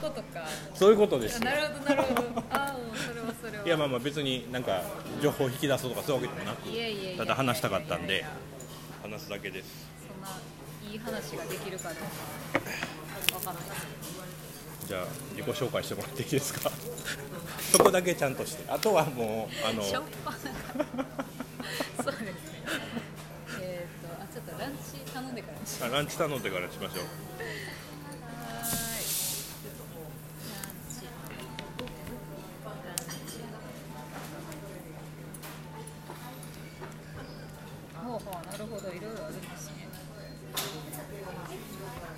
ことかそういうことですよ。なるほどなるほど。ああそれはそれは。いやまあまあ別になんか情報を引き出そうとかそういうわけでもなくいただ話したかったんで。話すだけですそんないい話ができるかどうかわからないじゃあ自己紹介してもらっていいですか？そこだけちゃんとして。あとはもうあのそうですね。えっ、とあちょっとランチ頼んでからあランチ頼んでからしましょうるほどいろいろあるんですね。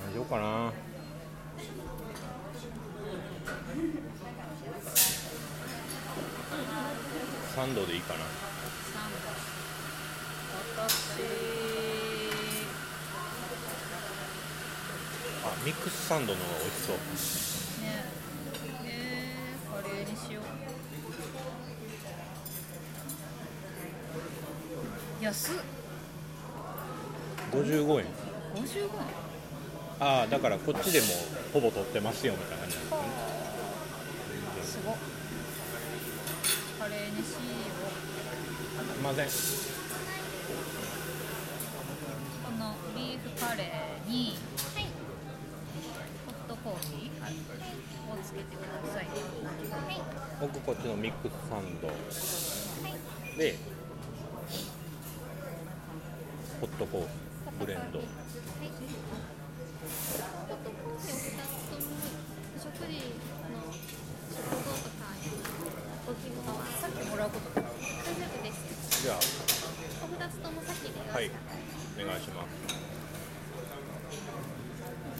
何しようかな？サンドでいいかな。私あミックスサンドの方が美味しそう。ね。えー、カレーにしよう。安っ55円。55円。ああだからこっちでもほぼ取ってますよみたいな感じ。ですごっ。カレーにしよすいません。うこのビーフカレーに、ホットコーヒー、をつけてください。僕こっちのミックスサンドでホットコーヒーブレンド。ホットコーヒーを2つとも食事の食後とかご希望はさっきもらうこと大丈夫ですじゃあはい。お願いします。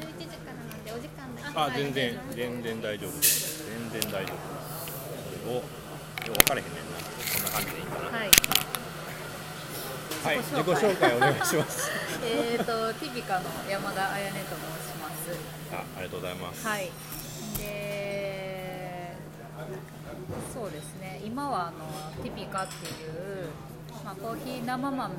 11時からなんでお時間だけあ全然全然大丈夫です。全然大丈夫です。それをよう分かれへんねんなこんな感じでいいかなはいはい。自己紹介お願いします。えーとティピカの山田彩音と申します。あありがとうございます。はい。でそうですね。今はあのティピカっていう、まあ、コーヒー生豆の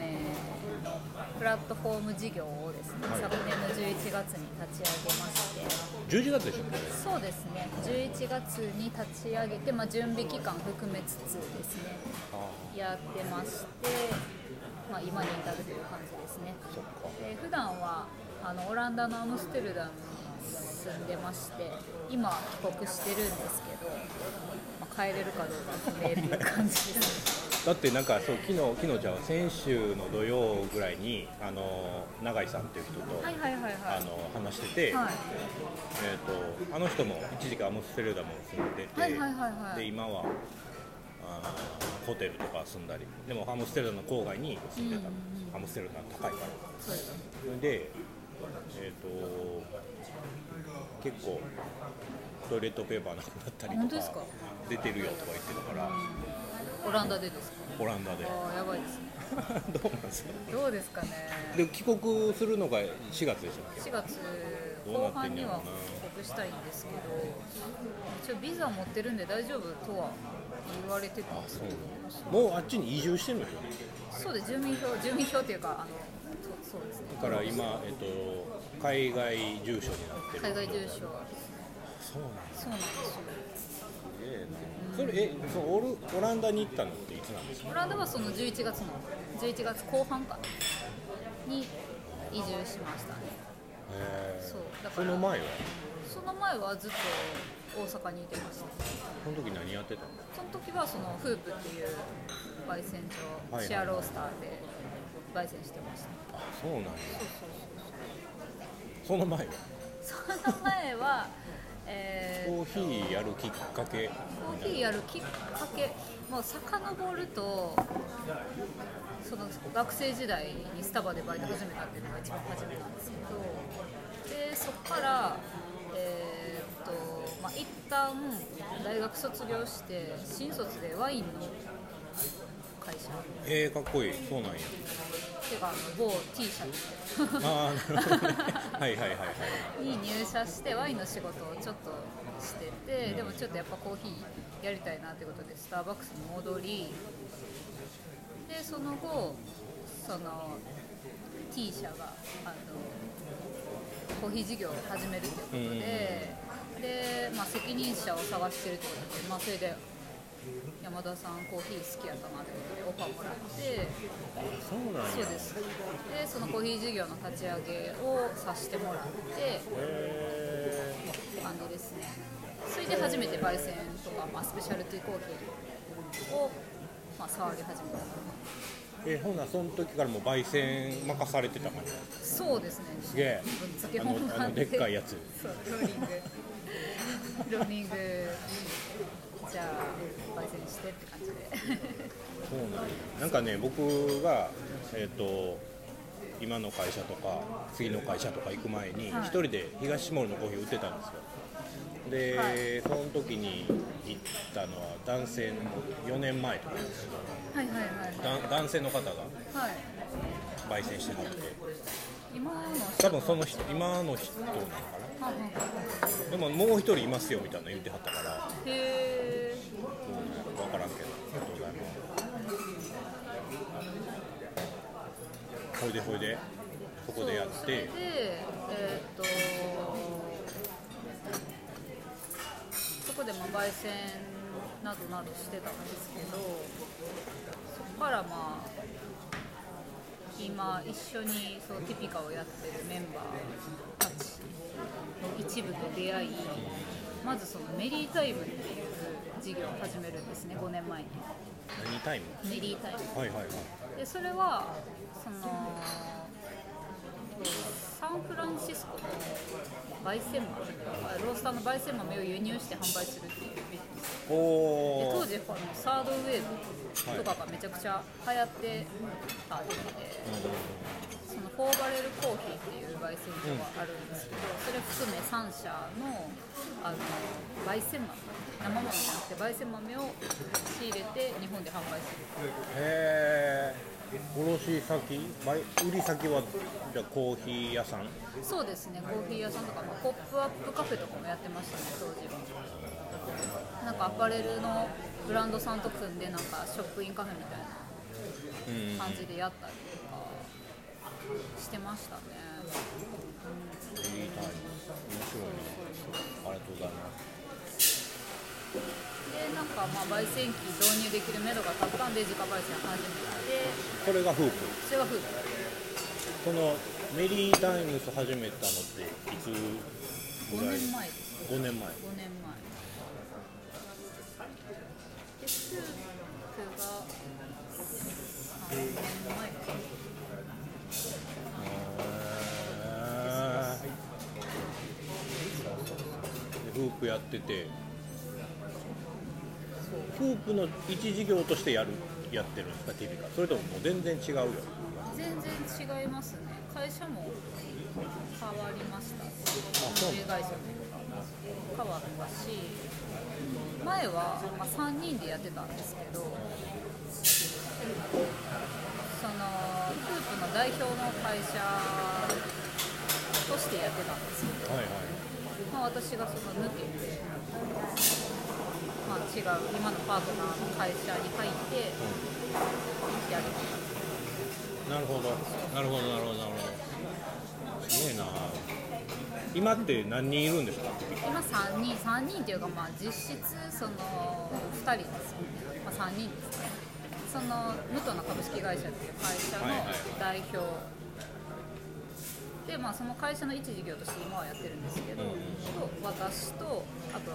プラットフォーム事業をですね、はい。昨年の11月に立ち上げまして。11月でしょそうですね。11月に立ち上げて、まあ、準備期間含めつつですねやってまして、まあ、今に至るという感じですね。で普段はあのオランダのアムステルダムに住んでまして今帰国してるんですけど、まあ、帰れるかどうか不明っていう感じです だってなんかそう昨日昨日じゃあ先週の土曜ぐらいにあの永井さんっていう人と、はいはいはいはい。あの話してて、はい。えー、とあの人も一時期アムステルダムに住んでて、はいはいはいはい。で今はホテルとか住んだりでもアムステルダムの郊外に住んでた、アムステルダム高いから。それでえっ、と結構トイレットペーパーなくなったりとか出てるよとか言ってたから、オランダでですか？オランダで。ああやばいですねどうなんですかどうですかね。で帰国するのが4月でしたっけ？4月後半にはしたいんですけど一応ビザ持ってるんで大丈夫とは言われてたんですけど。もうあっちに移住してるのよ。ねそうです住民票住民票っていうかあのそそうですね。だから今、えっと、海外住所になってる海外住所。そうなんだそうなんですよ。すげえなそれえそうオルオランダに行ったのっていつなんですか？オランダはその11月の11月後半かに移住しましたねそうだからその前は？その前はずっと大阪にいてました。その時何やってたの？その時はそのフープっていう焙煎所、はいシェアロースターで焙煎してました。あそうなんや。そうそうその前はそうそうその前は えーコーヒーやるきっかけ？コーヒーやるきっかけ。もう遡るとその学生時代にスタバでバイト始めたっていうのが一番初めなんですけどでそこからえーっとまあ一旦大学卒業して新卒でワインの会社。えー、かっこいい。そうなんや。ていうかあの某 T 社。ああなるほどね。はいはいはいはい。に入社してワインの仕事をちょっとしてて、でもちょっとやっぱコーヒーやりたいなってことでスターバックスに戻りでその後その T 社があのコーヒー事業を始めるということで、で、まあ、責任者を探してるってことで、まあ、それで山田さんコーヒー好きやったなってことでオファーもらってそうなんや。そうです。でそのコーヒー事業の立ち上げをさせてもらってへ感じですねそれで初めて焙煎とか、まあ、スペシャルティーコーヒーを、まあ、触り始めたーえほなその時からもう焙煎任されてた感じそうですね。すげえ。あのあのでっかいやつ。そうローリング。ローリング。じゃあ焙煎してって感じで。そうなんや。なんかね僕がえっ、と今の会社とか次の会社とか行く前にはい。一人で東下のコーヒー売ってたんですよで、はい。その時に行ったのは男性の4年前とか。ですけどはいはいはい。だ男性の方がはい。焙煎してはって今の多分その人今の人なのかはははなでももう一人いますよみたいなの言ってはったから。へえうん分からんけど。ありがとうございますほいでほいでそこでやって。でえーっとそこでまあ焙煎などなどしてたんですけどそこからまあ今一緒にそうティピカをやってるメンバーたちの一部と出会いまずそのメリータイムっていう事業を始めるんですね5年前に。何タイム？メリータイム。はいはいはい。でそれはそのサンフランシスコの焙煎豆ロースターの焙煎豆を輸入して販売するっていうビジネス。で当時このサー。ドウェー。ブとかがめちゃくちゃ流行ってた時で、そのフォーバレルコーヒーっていう焙煎所があるんですけど、それ含め3社のあの焙煎豆生豆じゃなくて焙煎豆を仕入れて日本で販売する。へえ卸先売売り先はじゃあコーヒー屋さん？そうですねコーヒー屋さんとか、まあ、ポップアップカフェとかもやってましたね当時は。なんかアパレルのブランドさんと組んでなんかショップインカフェみたいうんな感じでやったりとかしてましたね、いいタイム面白いね。ありがとうございますでなんかまあ焙煎機導入できる目処が立ったんで自家焙煎始めてこれがフープ。それがフープそのメリータイムス始めたのっていつ5ぐらい？年前です5年前。5年前。でスー。プが3年前かフープやってて。フープの一事業としてやるやってるんですかティビカ。それとももう全然違うよ。全然違いますね。会社も変わりました。運営会社も変わったし前は、まあ、3人でやってたんですけどそのフープの代表の会社としてやってたんですけど、はいはい。まあ、私がその抜けて、まあ、違う今のパートナーの会社に入ってやるなるほどなるほど。なるほど。なるほど。すげえな。今って何人いるんですか？今3人3人っていうかまあ実質その2人ですよね、まあ、3人ですかね。その武藤の株式会社っていう会社のはいはい。代表、でまあその会社の一事業として今はやってるんですけど、うんと私とあと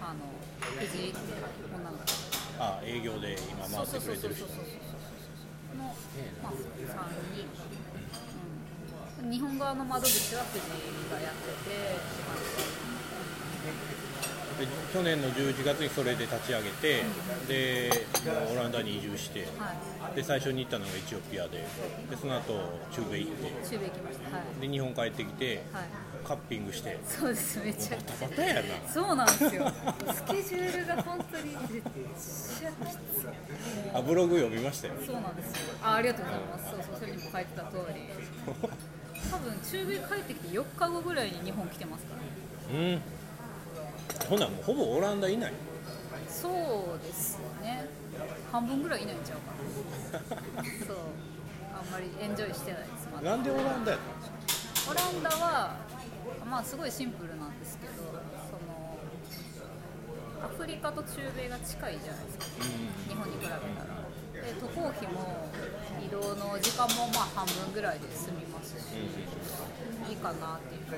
あの藤井っていう女の子。あ営業で今回ってくれてる人。の、まあ、3人、うん、日本側の窓口は藤井がやっててって感じで去年の11月にそれで立ち上げてでオランダに移住してはい。で最初に行ったのがエチオピアででその後中米行って中米行きました。はい。で日本帰ってきてはい。カッピングして。そうです。めちゃくちゃ。バタやな。そうなんですよ。スケジュールが本当にめっちゃきつい。あブログ読みましたよ。そうなんですよ。あありがとうございます。そうそうそれにも書いてた通り。多分中米帰ってきて4日後ぐらいに日本来てますからうんほなもうほぼオランダいない。そうですよね。半分ぐらいいないんちゃうかな。そう。あんまりエンジョイしてないです。まだ。なんでオランダやったんですか？オランダはまあすごいシンプルなんですけどそのフリカと中米が近いじゃないですか。日本に比べたら。で渡航費も移動の時間もまあ半分ぐらいで済みますしいいかなっていうのと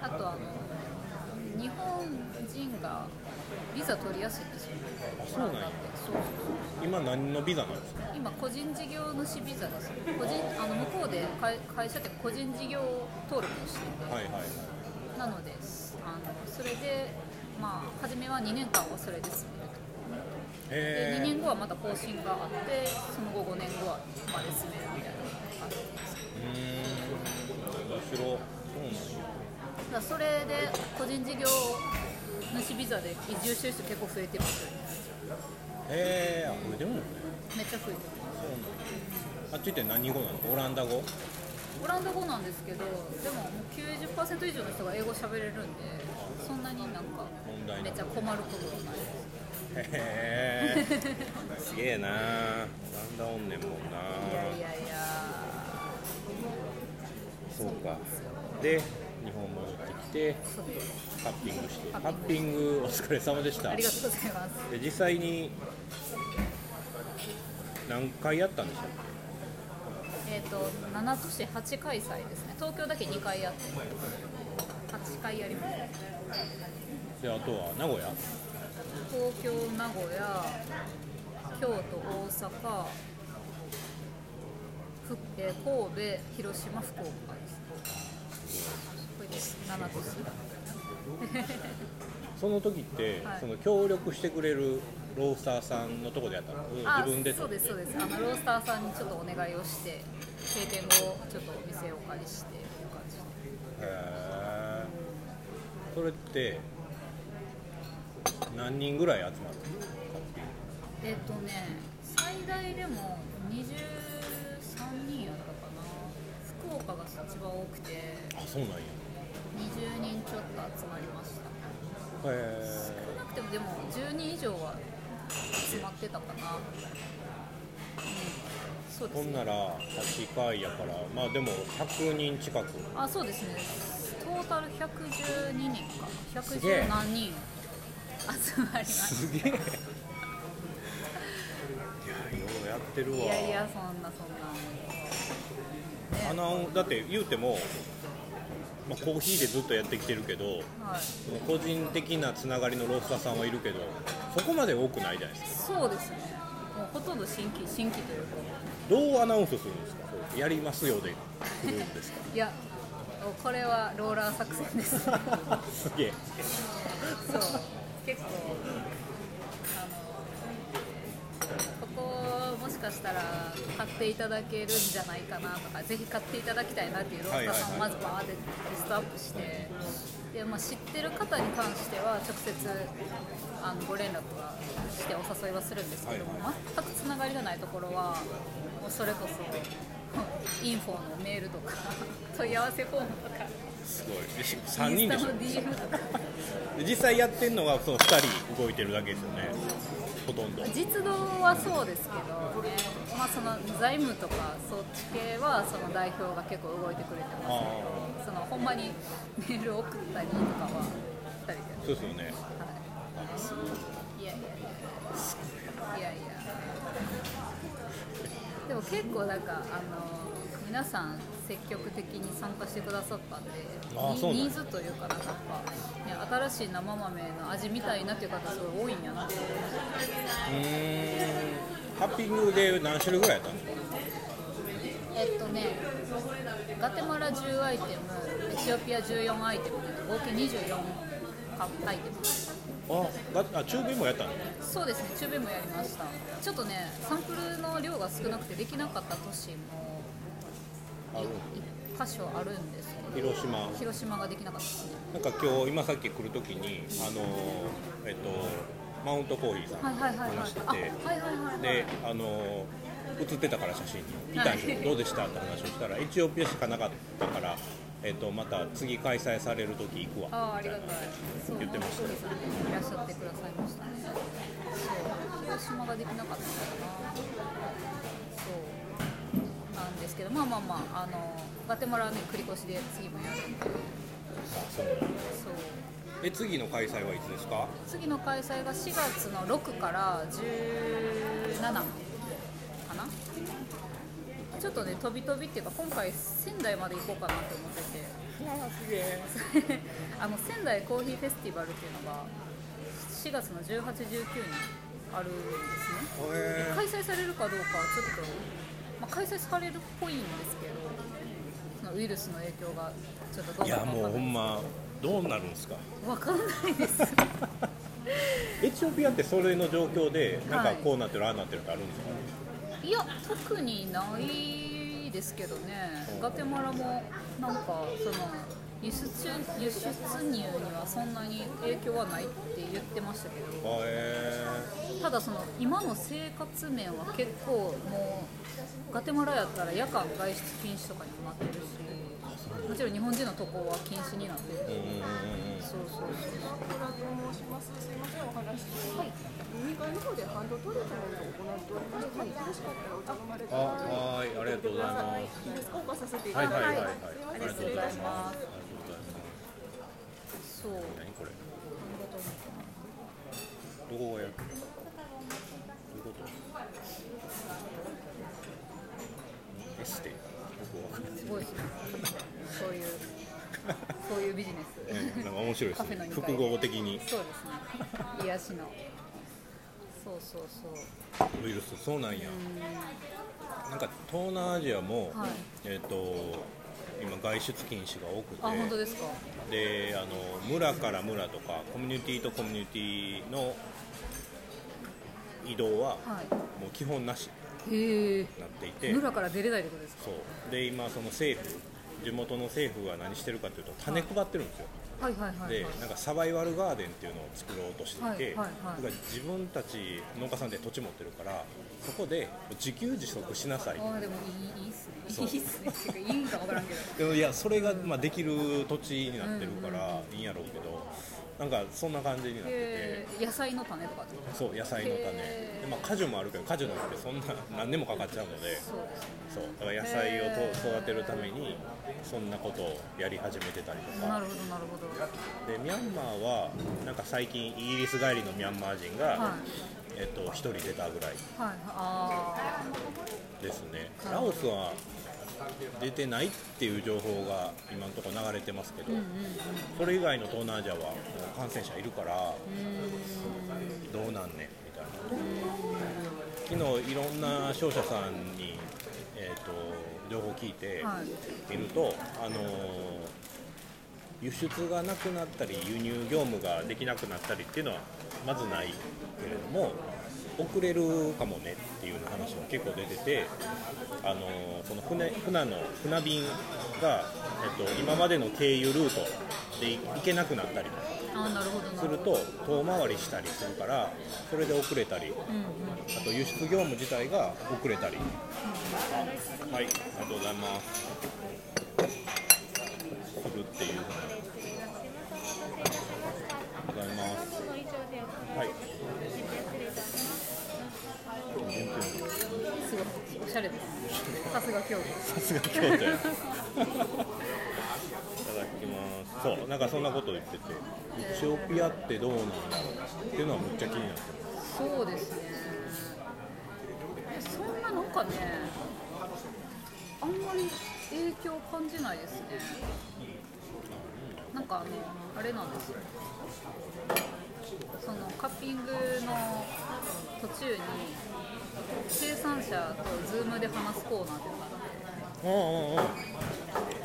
あとあの日本人がビザ取りやすいんですよそうなんや。そうそうそう今何のビザなんですか？今個人事業主ビザです個人あの向こうで会会社って個人事業登録をしてて、はいはい。なのであのそれでまあ初めは2年間はそれで住めるとで2へえ年後はまた更新があってその後5年後はまで住めるみたいな感じですうーん。面白そうなんやだそれで個人事業主ビザで移住してる人結構増えてますへえあこれでもね。めっちゃ増えてる。そうなんやあっちって何語なの？オランダ語？オランダ語なんですけどでももう90%以上の人が英語喋れるんでそんなになんかめっちゃ困ることはない。ですへえすげえな。オランダおんねんもんな。いやいやいや。そうか。で日本てカッピングして。カカッピンングお疲れ様でした。ありがとうございます。で実際に何回やったんでしたっえっ、と7都市8開催ですね。東京だけ2回やって。8回やりました。けであとは名古屋？東京名古屋京都大阪ふえー神戸広島福岡です7都市その時って、はい。その協力してくれるロースターさんのとこでやったの？自分でそうですそうです。あのロースターさんにちょっとお願いをして閉店後ちょっとお店をお借りしていう感じで。へえそれって何人ぐらい集まるの？えっ、とね最大でも23人やったかな。福岡が一番多くて。グあそうなんや20人ちょっと集まりました。へえ少なくてもでも10人以上は集まってたかな。うん。そうですね。ほんなら8回やからまあでも100人近く。あそうですね。トータル112人か。すげえ。110何人集まりましすげえ。いやようやってるわ。たいやいやそんなそんなあのだって言うても、まあ、コーヒーでずっとやってきてるけどはい。その個人的なつながりのロースターさんはいるけどそこまで多くないじゃないですか。そうですね。もうほとんど新規新規というか。どうアナウンスするんですか？そうやりますよで来るんですか？いやこれはローラー作戦です。そうすげえ。結構あのここもしかしたら買っていただけるんじゃないかなとかぜひ買っていただきたいなっていうロースターさんをまずバーってリストアップしてで、まあ、知ってる方に関しては直接あのご連絡はしてお誘いはするんですけども、全くつながりがないところはもうそれこそインフォのメールとか 問い合わせフォームとかすごい。でし3人でしょ 実際やってるのはその2人動いてるだけですよねほとんど。実動はそうですけどね、まあ、その財務とかそっち系はその代表が結構動いてくれてますけどそのほんまにメール送ったりとかは2人で、そうですよね。はい、いやいやいやいや。いやでも結構なんかあの皆さん積極的に参加してくださったんでニーズというかなんかやっぱ、ね、新しい生豆の味みたいなっていう方すごい多いんやな。ってうーん。ハッピングで何種類ぐらいやったんですか？えっとねガテマラ10アイテムエチオピア14アイテムで合計24アイテム。あがあ中米もやったのそうですね中米もやりました。ちょっとねサンプルの量が少なくてできなかった都市もある1箇所あるんですけど広島。広島ができなかったですね。なんか今日今さっき来るときにあのえっとマウントコーヒーさんはいはいはいはい。話してて、であの写ってたから写真に。見たんですよ、はいどうでしたって話をしたらエチオピアしかなかったから、えっと、また次開催される時行くわああありがたい。言ってました。ねいらっしゃってくださいましたね。そう広島ができなかったのかなそうな。んですけどまあまあまああのガテマラはね繰り越しで次もやるんで。あそうそうえ次の開催はいつですか？次の開催が4月の6から17かな？ちょっとね飛び飛びっていうか今回仙台まで行こうかなと思ってて。すげえ。あの仙台コーヒーフェスティバルっていうのが4月の18、19にあるんですね。へ開催されるかどうかはちょっと、まあ、開催されるっぽいんですけどそのウイルスの影響がちょっとどうないやもうほんまどうなるんですか？わかんないです。エチオピアってそれの状況でなんかはい。こうなってる、ああなってるってあるんですか？いや特にないですけどね。ガテマラもなんかその輸出輸出入にはそんなに影響はないって言ってましたけど。あへただその今の生活面は結構もうガテマラやったら夜間外出禁止とかにもなってるしもちろん日本人の渡航は禁止になってる。えうんうんうんうん。そうそうそう申します。すいません、お話。はい。2階の方でハンドトリートメントを行っておりまして、はい、よろしかったらはいありがとうございます。いい。ですか、お貸させていはいただいて。はいはいはい。ありがとうございます。ありがとうございますそう。何これ。どこがやるどういうこと？エステ？すごいですね。そういうそういうビジネス。うんなんか面白いですね。複合的に。そうですね。癒しの。そうそうそう。ウイルス。そうなんや。なんか東南アジアも、はい。えっ、と今外出禁止が多くて。あ本当ですか。であの村から村とかコミュニティとコミュニティの移動ははもう基本なし。になっていて。村から出れないってことですか。そう。で今その政府地元の政府が何してるかというと種配ってるんですよ、はいはいはいはい。でなんかサバイバルガーデンっていうのを作ろうとしていて、はいはいはい。だから自分たち農家さんで土地持ってるからそこで自給自足しなさい。ああでもいいいいっすね。いいっすね。っていうかいいんかわからんけど。いやそれがまあできる土地になってるからいいんやろうけどなんかそんな感じになってて。野菜の種とかってそう野菜の種。で、まあ、果樹もあるけど果樹なんてそんな 何年もかかっちゃうので。そうですね。そう。だから野菜をと育てるためにそんなことをやり始めてたりとか。なるほどなるほど。でミャンマーはなんか最近イギリス帰りのミャンマー人が、はい。えっと、1人出たぐらいはい。あですね。ラオスは出てないっていう情報が今のところ流れてますけど、それ以外の東南アジアはもう感染者いるからどうなんねんみたいな。昨日いろんな商社さんに、えー、と情報聞いてい。いると、あのー輸出がなくなったり輸入業務ができなくなったりっていうのはまずないけれども遅れるかもねっていう話も結構出てて、あのーその船船の船便が、えっと、今までの経由ルートで行けなくなったりああなるほどなすると遠回りしたりするからそれで遅れたりあと輸出業務自体が遅れたり。はいありがとうございます。するっていうふうなございますはいすごいおしゃれです。さすが京都さすが京都いただきます。そうなんかそんなこと言ってて。エチオピアってどうなんだろうっていうのはむっちゃ気になってますそうですね。えそんななんかねあんまり影響感じないですね。なんかあのあれなんですよ。そのカッピングの途中に生産者とズームで話すコーナーっていうのがあって。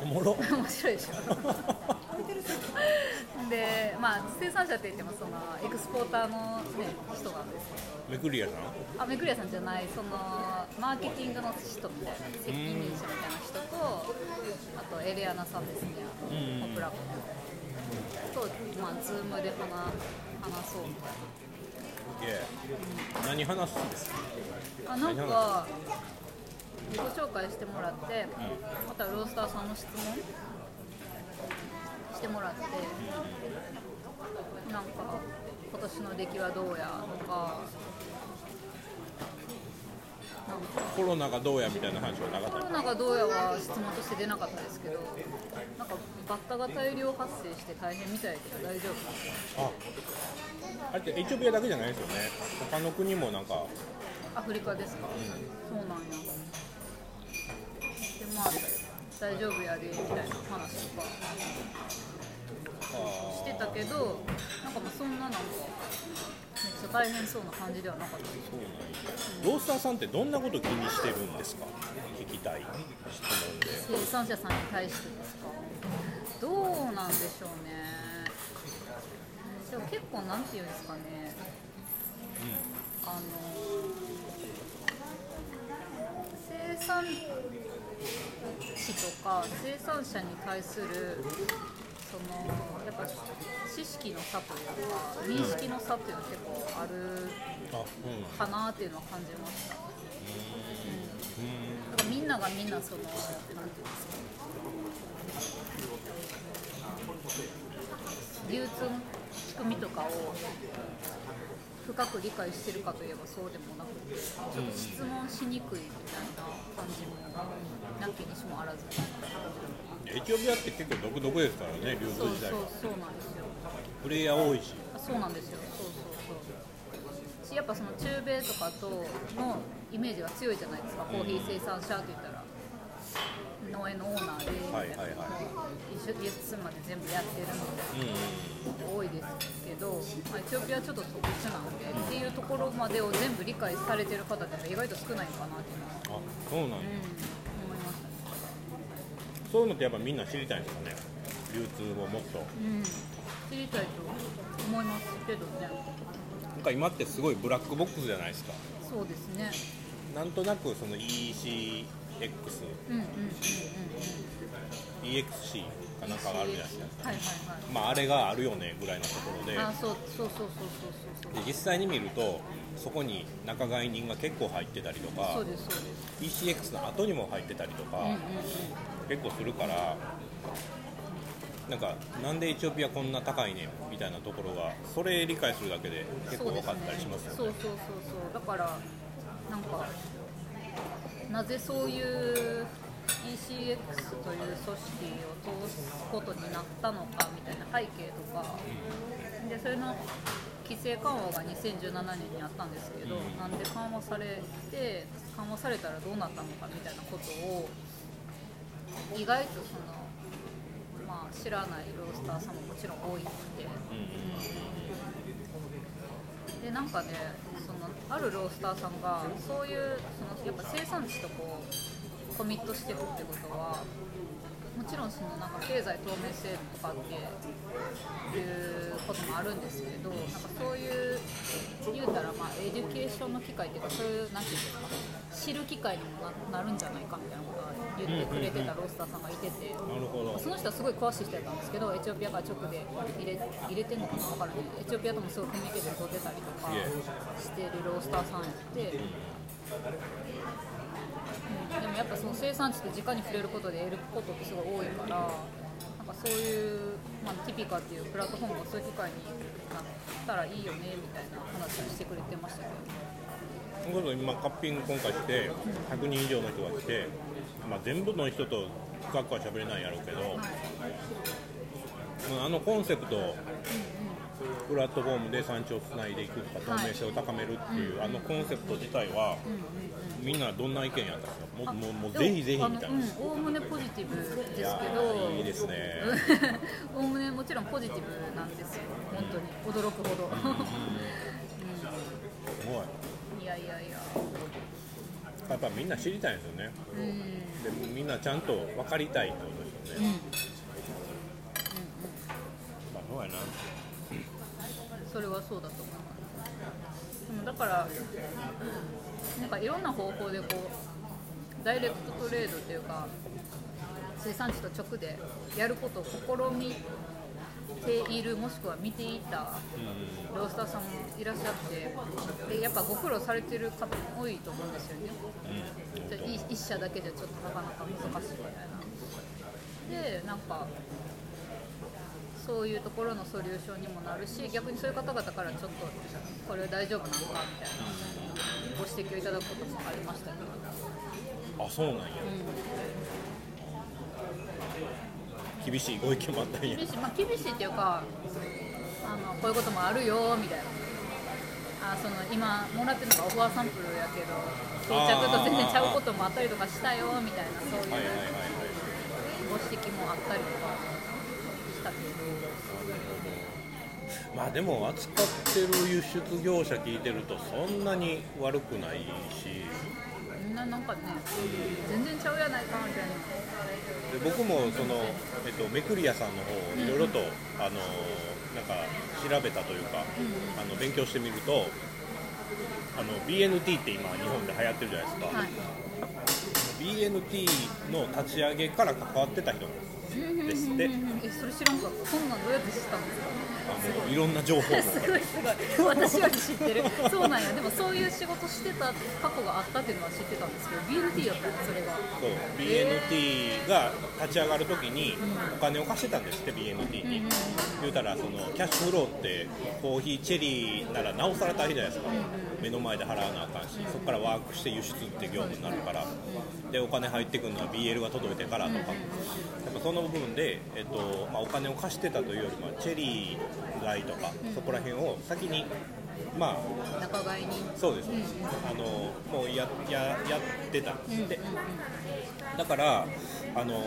おもろ面白いでしょ。でまあ生産者って言ってもそのエクスポーターの、ね、人なんですけど。めくりやさん？あめくり屋さんじゃない。そのマーケティングの人みたいな責任者みたいな人とあとエレアナさんですね。うんポプラコと、まあ、ズームで話話そうみたいいや何話すんですか？なあなんか自己紹介してもらってまたロースターさんの質問？してもらってなんか今年の出来はどうやとかコロナがどうやみたいな話はなかった？コロナがどうやは質問として出なかったですけどなんかバッタが大量発生して大変みたいだけど大丈夫？ああれってエチオピアだけじゃないですよね。他の国もなんか。アフリカですか、そうなんや。でまあ大丈夫やでみたいな話とか。あしてたけどなんかまあそんななんかめっちゃ大変そうな感じではなかった。そうなんや。ロースターさんってどんなこと気にしてるんですか？聞きたい。質問で。生産者さんに対してですか？どうなんでしょうねでも結構なんていうんですかね。あの生産地とか生産者に対するそのやっぱ知識の差というか認識の差っていうのは結構あるかなっていうのは感じました、だか？らみんながみんなそのなんていうん。ですか流通の仕組みとかを深く理解してるかといえばそうでもなくてちょっと質問しにくいみたいな感じもなきにしもあらず。エチオピアって結構独特ですからね流そうそう通時代はそうなんですよプレイヤー多いし。あそうなんですよそうそうそう。しやっぱその中米とかとのイメージが強いじゃないですか。コーヒー生産者って言ったら農園のオーナーではいはいはい一緒輸出まで全部やってるのでうん多いですけど、まあ、エチオピアはちょっと特殊なので、っていうところまでを全部理解されてる方って意外と少ないかなっていうのは、あそうなんや、うん、思いましたね。そういうのってやっぱみんな知りたいんですかね流通をもっとうん、知りたいと思いますけどね。なんか今ってすごいブラックボックスじゃないですかそうですね。なんとなくその ECX、うんうんうんうんうん。EXC かなんかがあるじゃないですか、はいはいはい。まあ、あれがあるよねぐらいのところであ、そうそうそうそうそうそうで実際に見るとそこに仲買人が結構入ってたりと。かそうですそうです。ECX の後にも入ってたりとか、うんうんうん。結構するからなんかなんでエチオピアこんな高いねんみたいなところがそれ理解するだけで結構分かったりしますよねそうですねそうそうそうそうだからなんかなぜそういう ECX という組織を通すことになったのかみたいな背景とかでそれの規制緩和が2017年にあったんですけど、なんで緩和されて緩和されたらどうなったのかみたいなことを意外とその、まあ、知らないロースターさんももちろん多いので。でなんかねそのあるロースターさんがそういうそのやっぱ生産地とこうコミットしていくってことはもちろんそのなんか経済透明性とかっていうこともあるんですけどなんかそういう言うたらまあエデュケーションの機会っていうかそういうなんていうんですか知る機会にもなるんじゃないかみたいな言ってくれてたロースターさんがいてて。その人はすごい詳しい人やったんですけどエチオピアから直で入れ入れてんのかな分からない。エチオピアともすごいコミュニケーション取ってたりとかしてるロースターさんやって、うん。でもやっぱその生産地と直に触れることで得ることってすごい多いからなんかそういう、まあ、ティピカっていうプラットフォームがそういう機会になったらいいよねみたいな話をしてくれてましたけど。今カッピング今回して100人以上の人が来て、まあ、全部の人と深くは喋れないやろうけど、あのコンセプトプラットフォームで産地をつないでいくとか透明性を高めるっていう、あのコンセプト自体は、みんなどんな意見やったんですか？もうもうぜひぜひみたいな、おおむねポジティブですけどーいいですね。おおむねもちろんポジティブなんですよ。本当に。驚くほど、すごい。いやいやいややっぱみんな知りたいんですよね。うんでみんなちゃんと分かりたいってことですよね、まあそうやな。それはそうだと思います。でもだからなんかいろんな方法でこうダイレクトトレードっていうか生産地と直でやることを試みているもしくは見ていたロースターさんもいらっしゃってでやっぱご苦労されてる方も多いと思うんですよね。じゃあい一社だけじゃちょっとなかなか難しいみたいな。でなんかそういうところのソリューションにもなるし逆にそういう方々からちょっとこれ大丈夫なのかみたいなご指摘をいただくこともありましたけど、あそうなんや厳しいご意見もあったんや。厳しい、まあ、厳しいっていうかあのこういうこともあるよみたいな。あその今もらってるのがオファーサンプルやけど到着と全然ちゃうこともあったりとかしたよみたいなそういうご指摘もあったりとかしたけど。まあでも扱ってる輸出業者聞いてるとそんなに悪くないし。みんななんかね全然ちゃうやないかみたいな。で僕もその、えっと、めくり屋さんの方いろいろと、あのなんか調べたというか、あの勉強してみるとあの BNT って今日本で流行ってるじゃないですか、はい。BNT の立ち上げから関わってた人なんですって。えそれ知らんかった。そんなんどうやって知ったんですか？あのいろんな情報も すごいすごい。私より知ってる。そうなんや。でもそういう仕事してた過去があったっていうのは知ってたんですけど BLT やったんやそれがそう。BNT が立ち上がるときにお金を貸してたんですって BNT に、言うたらそのキャッシュフローってコーヒーチェリーならなおさら大変じゃないですか、目の前で払わなあかんしそこからワークして輸出って業務になるから。でお金入ってくるのは BL が届いてからとか、やっぱその部分で、えっとまあ、お金を貸してたというよりもチェリー代とか、そこら辺を先にまあ仲買にそうです、あのもうやややってた。んですって、だからあの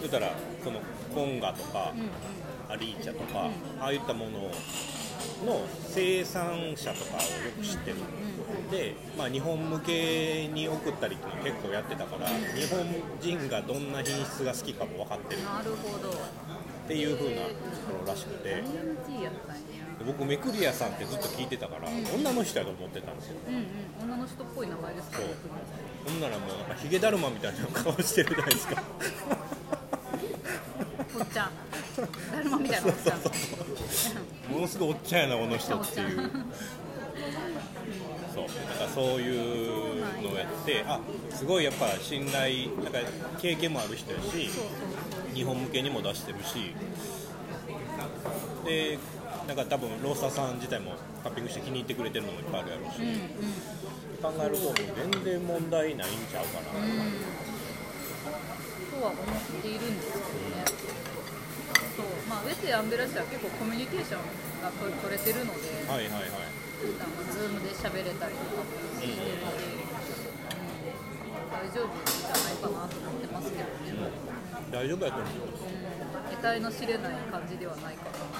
言ったらそのコンガとか、アリーチャとか、ああいったものの生産者とかをよく知ってる、で、まあ、日本向けに送ったりっていうのを結構やってたから、日本人がどんな品質が好きかも分かってる。なるほどっていう風なところらしくて。僕めくり屋さんってずっと聞いてたから、女の人やと思ってたんですよ。うんうん。女の人っぽい名前ですか？そう。ならもうなんかヒゲだるまみたいな顔してるじゃないですか。おっちゃん。だるまみたいなおっちゃん。ものすごいおっちゃんやなこの人っていうそう。だからそういうのをやってあすごいやっぱ信頼なんか経験もある人やし日本向けにも出してるし。でなんか多分ロースターさん自体もカッピングして気に入ってくれてるのもいっぱいあるやろうし、そううん。うん考えると全然問題ないんちゃうかな、とは思っているんですけどね。そう。まあウェテアンベラシは結構コミュニケーションが取取れてるので、はいはいはいなんかズームで喋れたりとかもしてるし、うん。大丈夫じゃないかなと思ってますけどね、大丈夫やと思ううん、得体の知れない感じではないかなと思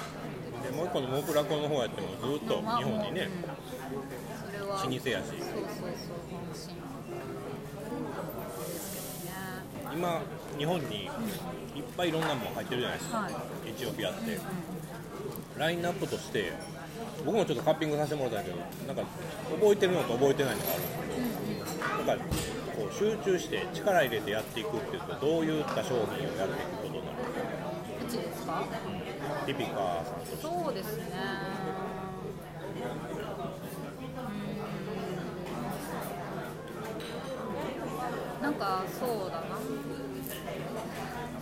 ってでもう一個のモープラコの方やってもずっと日本にね、うん。それは老舗やしそうそうそう安心ですけどね今日本にいっぱいいろん。なもの入ってるじゃないですか、はいエチオピアって、ラインナップとして僕もちょっとカッピングさせてもらったんだけどなんか覚えてるのと覚えてないのがあるんですけど、なんかこう集中して力入れてやっていくっていうとどういった商品をやっていくことになるうちですか？ティピカさんとして。そうですね。うん。なんかそうだな。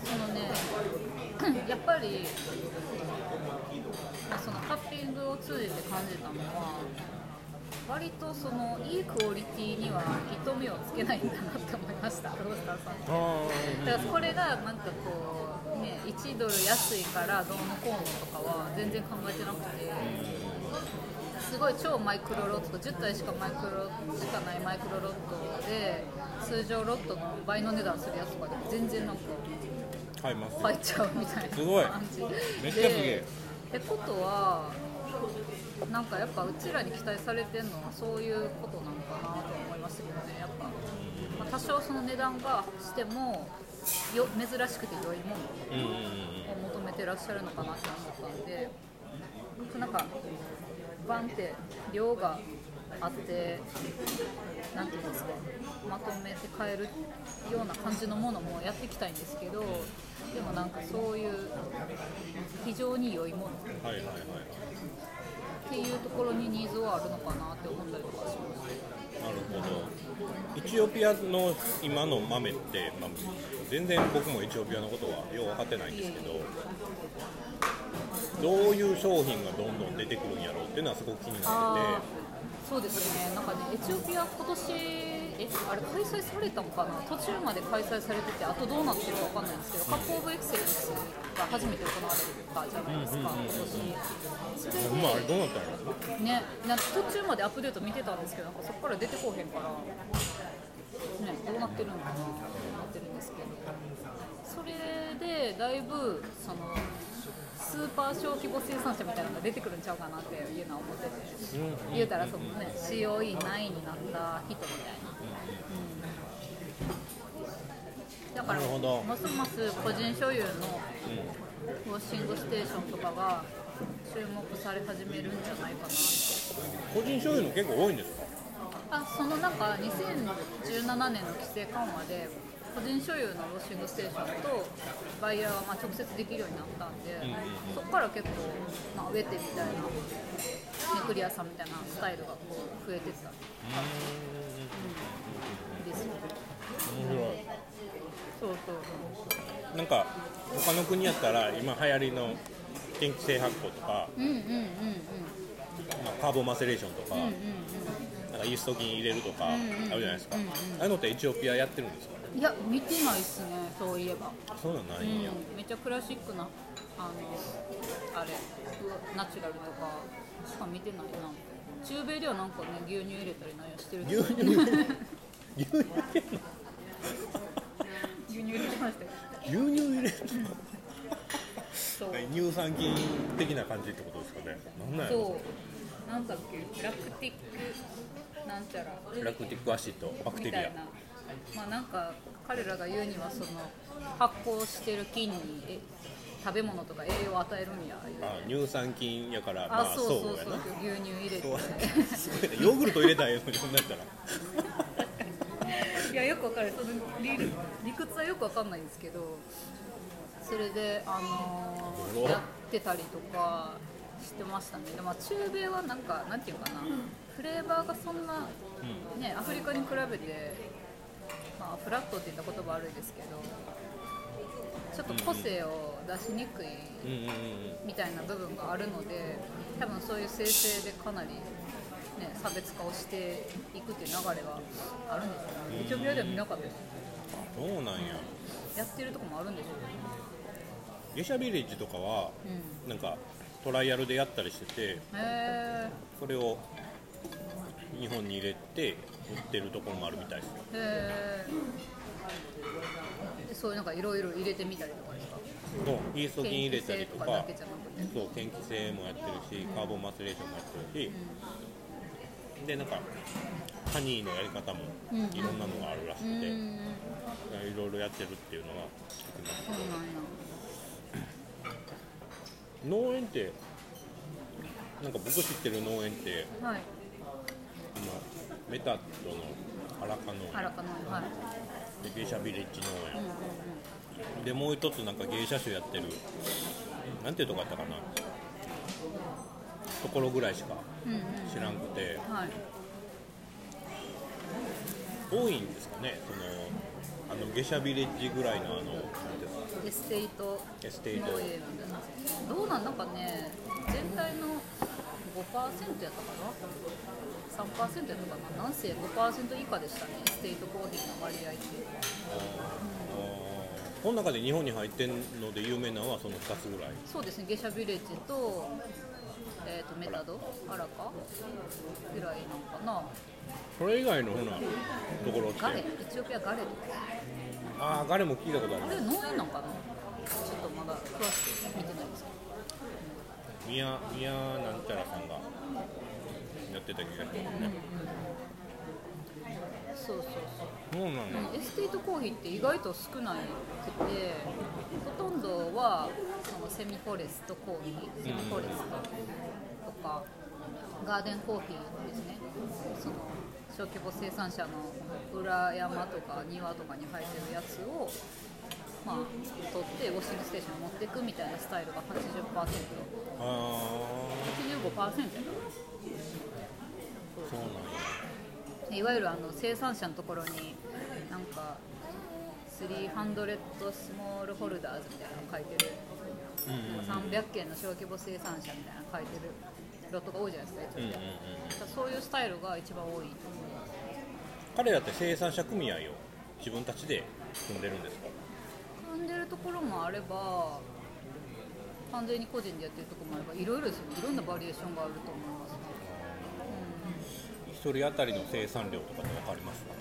そのねやっぱりまあそのカッピングを通じて感じたのは割とそのいいクオリティには糸目をつけないんだなって思いました。ロースターさんってだからこれがなんかこう、ね、1ドル安いからどうのこうのとかは全然考えてなくてすごい超マイクロロット10体しかマイクロしかないマイクロロットで通常ロットの倍の値段するやつとかでも全然なんか入っちゃうみたいなすごい。感じめっちゃすげえ。でってことはなんかやっぱうちらに期待されてるのはそういうことなのかなと思いましたけどねやっぱ、まあ、多少その値段がしてもよ珍しくて良いものを求めてらっしゃるのかなって思ったんでなんかバンって量があってなんていうんですかまとめて買えるような感じのものもやっていきたいんですけどでもなんかそういう非常に良いものっていうところにニーズはあるのかなって思ったりとかしましなるほど。エチオピアの今の豆って、まあ、全然僕もエチオピアのことはよう分かってないんですけどどういう商品がどんどん出てくるんやろうっていうのはすごく気になってあーそうですね。なんかねエチオピア今年えあれ開催されたのかな？途中まで開催されててあとどうなってるかわかんないんですけどカップオブエクセレンスが初めて行われたじゃないですか、今年それれどうなったんねなんか途中までアップデート見てたんですけどなんかそこから出てこうへんからねどうなってるのかなって思ってるんですけど。それでだいぶそのスーパー小規模生産者みたいなのが出てくるんちゃうかなっていうのは思ってて、言うたらそのね COE ないになった人みたいな、うん、だからますます個人所有のウォッシングステーションとかが注目され始めるんじゃないかなって個人所有の結構多いんですか？あそのなんか2017年の規制緩和で個人所有のウォッシングステーションとバイヤーがまあ直接できるようになったんで、そこから結構、まあ、ウェテみたいなネクリアさんみたいなスタイルがこう増えてった、うん、ですよそうそうなんか他の国やったら今流行りの電気性発酵とか、うんうんうんうん。まあ、カーボンマセレーションとか、なんかイースト菌入れるとかあるじゃないですか、ああいうのってエチオピアやってるんですか？いや見てないっすねそういえば。そうなんないんや、うん、めっちゃクラシックなあのあれナチュラルとかしか見てないな。中米ではなんかね牛乳入れたりなんやしてるけど牛乳牛乳入れ牛乳入れてましたよ。牛乳入れるそう。乳酸菌的な感じってことですかね。なんなんやろ？そう。なんだっけ？ラクティックなんちゃら。ラクティックアシッドバクテリア。みたいなまあなんか彼らが言うにはその発酵してる菌にえ食べ物とか栄養を与えるんやあ乳酸菌やからあ、まあそうそうそう牛乳入れて。すごいね。ヨーグルト入れたらええのにそんなんやったら。いやよくわかる。その理理屈はよくわかんないんですけどそれで、あのやってたりとかしてましたね。でもまあ中米はなんかなんていうかな。フレーバーがそんな、ね、アフリカに比べて、まあ、フラットって言った言葉悪いですけどちょっと個性を出しにくいみたいな部分があるので多分そういう生成でかなり、ね、差別化をしていくっていう流れはあるんでしょうね。エチオピアでは見なかったです。そうなんや。やってるとこもあるんでしょうねゲシャビレッジとかはうん。なんかトライアルでやったりしててそれを日本に入れて売ってるところもあるみたいですよ。へえそういうなんかいろいろ入れてみたりとかですか？そうイースト菌入れたりとかそう嫌気性もやってるしカーボンマスレーションもやってるし、でなんかハニーのやり方もうんいろんなのがあるらしくて、いろいろやってるっていうのは聞きますそうなんや。農園ってなんか僕知ってる農園ってはい。今メタッドの荒川農原かのはい。園で芸者ビレッジ農うんうん園でもう一つなんか芸者種やってるなんていうとこやったかな。ところぐらいしかうんうん。知らんくて。はい。多いんですかねそのあのゲシャビレッジぐらいのあのなんていうんですかエステイトエステイト。どうなんなんかね全体の5%やったかな？3%やったかな？なんせ5%以下でしたね。エステイトコーヒーの割合ってこの中で日本に入ってんので有名なのはその2つぐらい。そうですね。ゲシャビレッジと,、えー、とメタドアラカぐらいなんかな。それ以外のほなところって？ガレエチオピアガレとか。ああガレも聞いたことある。あれ農園なんかな？ちょっとまだ詳しく見てない宮宮なんちゃらさんがやってた気がしますね。そうそうそう。そうなんだエステートコーヒーって意外と少なくてほとんどはそのセミフォレストコーヒーセミフォレストとかガーデンコーヒーですね。その小規模生産者の裏山とか庭とかに生えてるやつをまあ取ってウォッシングステーションに持っていくみたいなスタイルが 80%85% あやったかなあそうなんや。いわゆるあの生産者のところになんか300スモールホルダーズみたいなの書いてる。うんうんうん300件の小規模生産者みたいなの書いてるロットが多いじゃないですかうんうんうんそういうスタイルが一番多いと思います彼らって生産者組合を自分たちで組んでるんですか？組んでるところもあれば完全に個人でやってるところもあればいろいろですよ。ねいろんなバリエーションがあると思います。ね、一人当たりの生産量とかって分かりますか？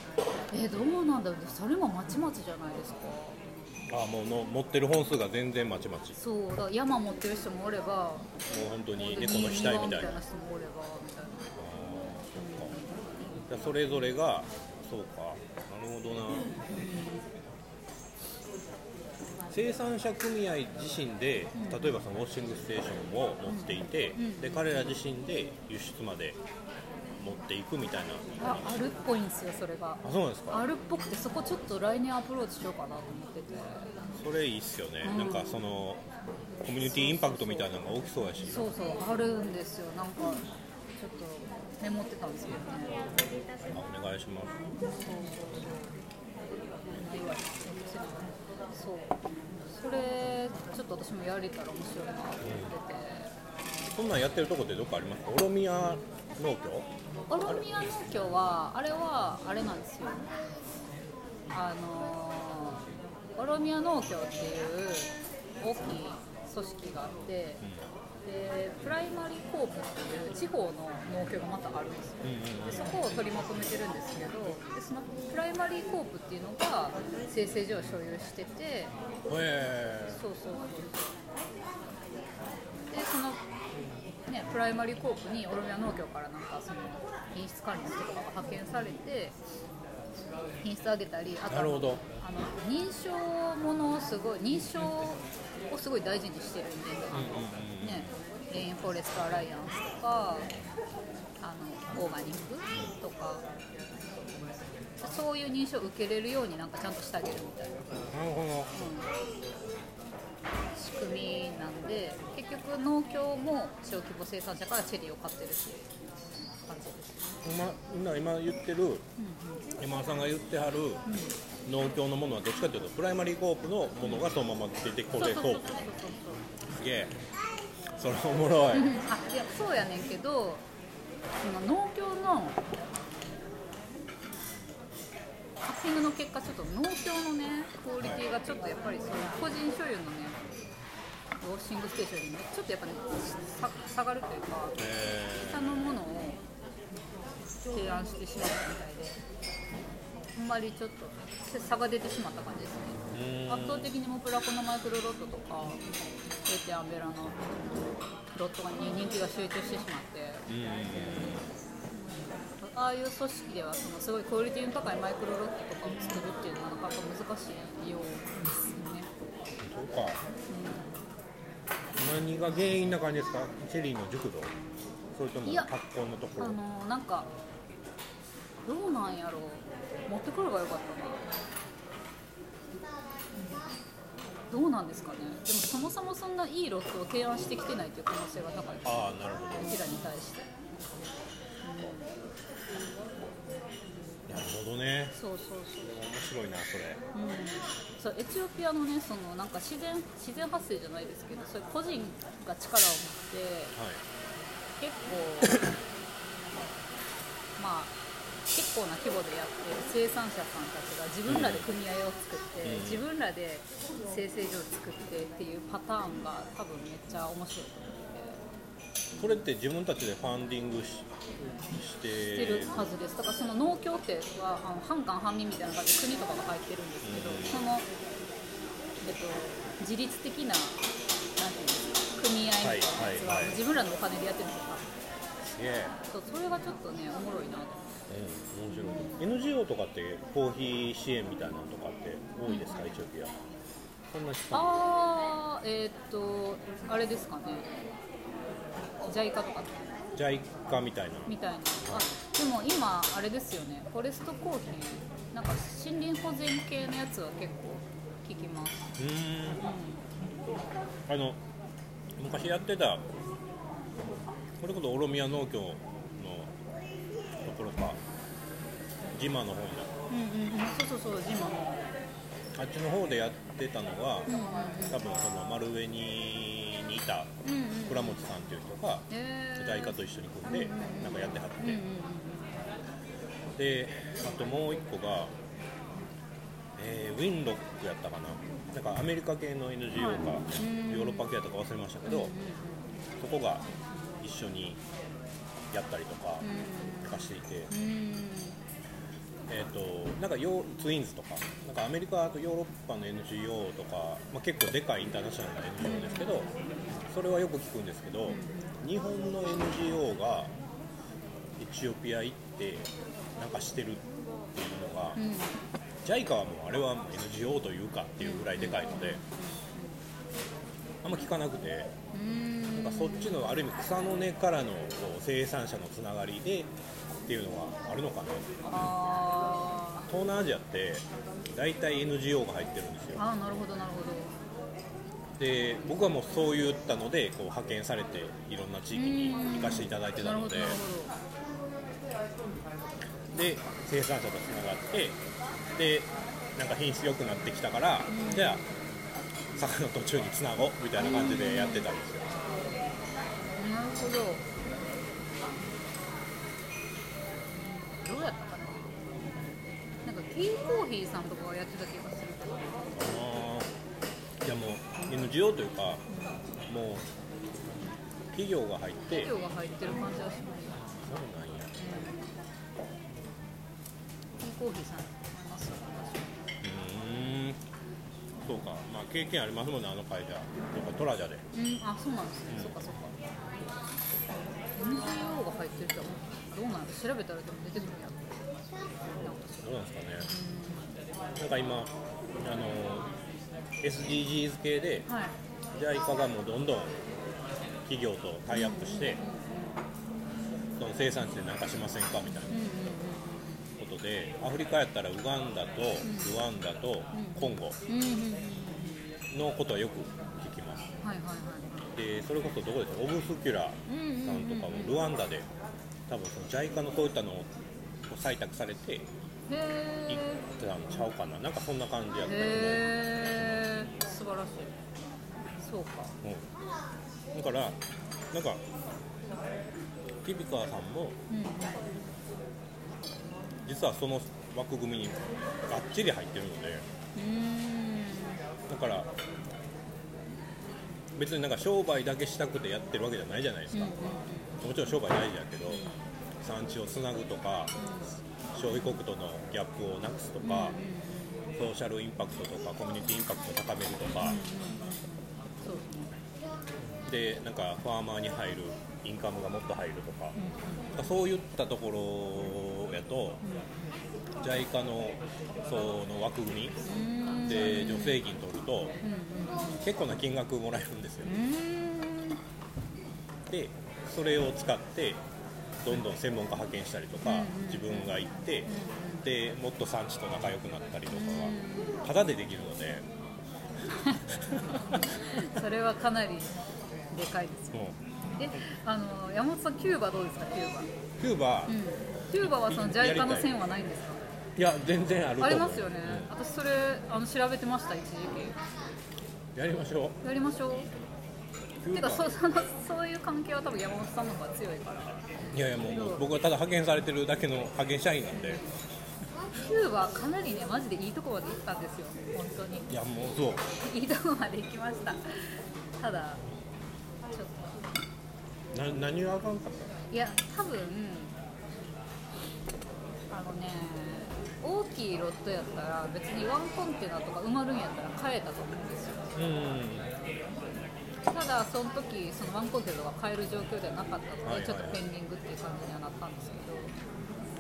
うん、えどうなんだろう。それもまちまちじゃないですか。ああもうの持ってる本数が全然まちまち。そう。だから山持ってる人もおればもう本当に猫の額みたいな。庭みたいな人もおればみたいな。じゃあそれぞれがそうか。なるほどな生産者組合自身で例えばそのウォッシングステーションを持っていて、うん。で彼ら自身で輸出まで持っていくみたいな。ああるっぽいんですよそれが。あそうなんですか？あるっぽくてそこちょっと来年アプローチしようかなと思ってて。それいいっすよね、うん。なんかそのコミュニティインパクトみたいなのが大きそうやし。そうそうあるんですよ。なんかちょっとメモってたんですけどね。あお願いします。そうそれちょっと私もやれたら面白いなと思ってて。そんなんやってるとこってどこありますか？オロミア農協？オロミア農協はあれはあれなんですよ。あのーオロミア農協っていう大きい組織があって、で primary coop っていう地方の農協がまたあるんですよ。でそこを取りまとめてるんですけどでその primary coop っていうのが精製所を所有しててへえそうそうそう。でそのねプライマリーコープにオロミア農協からなんかその品質管理の人とかが派遣されて品質上げたりあとあの認証ものをすごい認証をすごい大事にしてるんで、フォレストアライアンスとかあのオーガニックとかそういう認証を受けれるようになんかちゃんとしてあげるみたいな。なるほど仕組みなんで結局農協も小規模生産者からチェリーを買ってるっていう感じです今今言ってる山田さんが言ってはる農協のものはどっちかというとプライマリーコープのものがそのまま出てこれコープすげえそれおもろい。あいやそうやねんけどその農協のカッピングの結果ちょっと農協のねクオリティがちょっとやっぱりそういう個人所有のねウォッシングステーションよりねちょっとやっぱねさ下がるというかえ下のものを提案してしまったみたいであんまりちょっと差が出てしまった感じですね圧倒的にモプラコのマイクロロットとかエテアンベラのロットに人気が集中してしまって。うんうんうんああいう組織ではそのすごいクオリティの高いマイクロロットとかを作るっていうのはなかなか難しいようですね。そうか。何が原因な感じですか？チェリーの熟度？それとも発酵のとこあろのなんかどうなんやろう。持ってくればよかったなどうなんですかね。でもそもそもそんないいロットを提案してきてないという可能性が高いああなるほど。うちらに対して。なるほどね。そうそうそう。面白いなそれ。うん、そうエチオピアのねそのなんか自然自然発生じゃないですけどそういう個人が力を持ってはい。結構 まあ結構な規模でやってる生産者さんたちが自分らで組合を作って、うん。自分らで生成所を作ってっていうパターンが多分めっちゃ面白いと思って。それって自分たちでファンディングししてしてるはずです。だからその農協ってはあの半官半民みたいな感じで国とかが入ってるんですけど、うん。その、えっと、自律的ななんていうんですか組合みたいなやつははいはいはい自分らのお金でやってるんですよすげえ。そうそれがちょっとねおもろいなと思ってうん、面白い。NGO とかってコーヒー支援みたいなのとかって多いですか、エチオピア。そんな人あーえーっとあれですかね。ジャイカとか。ジャイカみたいな。みたいな。あでも今あれですよね。フォレストコーヒー。なんか森林保全系のやつは結構聞きます。うーん。うあの昔やってたこれこそオロミア農協ころかジマの方にんうんうんうん。そうそうそうジマのあっちの方でやってたのは、多分その丸上ににいたうんうん。倉持さんっていう人がへー。ジャイカと一緒に組んでなんかやってはって、うんうんであともう一個が、えーウィンロックやったかな。なんかアメリカ系の NGO か、ヨーロッパ系やったか忘れましたけど、そこが一緒にやったりとかとかしていて、えー、となんかヨーツインズとか。なんかアメリカとヨーロッパの NGO とか、まあ、結構でかいインターナショナルな NGO ですけどそれはよく聞くんですけど日本の NGO がエチオピア行ってなんかしてるっていうのが、うん。JICA はもうあれは NGO というかっていうぐらいでかいのであんま聞かなくて。うんかそっちのある意味草の根からのこう生産者のつながりでっていうのはあるのかな。あ東南アジアって大体 NGO が入ってるんですよ。ーあーなるほどなるほど。で僕はもうそういったのでこう派遣されていろんな地域に行かせていただいてたので。で生産者とつながってでなんか品質良くなってきたから、じゃあ坂の途中につなごうみたいな感じでやってたんですよほど。どどうやったかな。なんかティーコーヒーさんとかがやってた気がするけど。あーいやもう NGO というかもう企業が入って。企業が入ってる感じはしますそうなんや。ティーコーヒーさん。そうか。まあ経験ありますもんねあの会社。とかトラジャで。うん。あそうなんですね、そっかそっか NGO が入ってる人はどうなん。調べたらでも出てくるんやんかどうなんですかねなんか今あの SDGs 系ではい JICA がもうどんどん企業とタイアップしてその生産地で何かしませんかみたいなことでアフリカやったらウガンダとルワンダとコンゴのことはよく聞きます。はいはいはいでそれこそどこですか？オブスキュラさんとかもルワンダで多分その JICA のそういったのを採択されてへ行えってたんちゃうかな。なんかそんな感じやったと思う、へえ素晴らしい。そうか。うん、だからなんかキビカワさんもうん。うん実はその枠組みにがっちり入ってるのでだから別になんか商売だけしたくてやってるわけじゃないじゃないですか、もちろん商売大事やけど産地をつなぐとか消費国とのギャップをなくすとか、ソーシャルインパクトとかコミュニティインパクトを高めるとか、でなんかファーマーに入るインカムがもっと入るとか。そういったところやと、JICA のその枠組み。で助成金取ると、結構な金額もらえるんですよ、でそれを使ってどんどん専門家派遣したりとか、自分が行って、でもっと産地と仲良くなったりとかがタダでできるので、それはかなりでかいです。よもえあの山本さんキューバどうですかキューバ？うキューバ、うん。キューバはその JICA の線はないんですか？いや全然あるありますよね、私それあの調べてました一時うんやりましょ期やりましょう。てかそ そのそういう関係は多分山本さんの方が強いから。いやいやもう僕はただ派遣されてるだけの派遣社員なんで。キューバかなりねマジでいいとこまで行ったんですよ。本当に。いやもうそう。いいとこまで行きました。ただちょっと。な何があかんかったいや多分あのね大きいロットやったら別にワンコンテナとか埋まるんやったら買えたと思うんですよ。うんただその時そのワンコンテナが買える状況ではなかったので、はいはいちょっとペンディングっていう感じにはなったんですけど。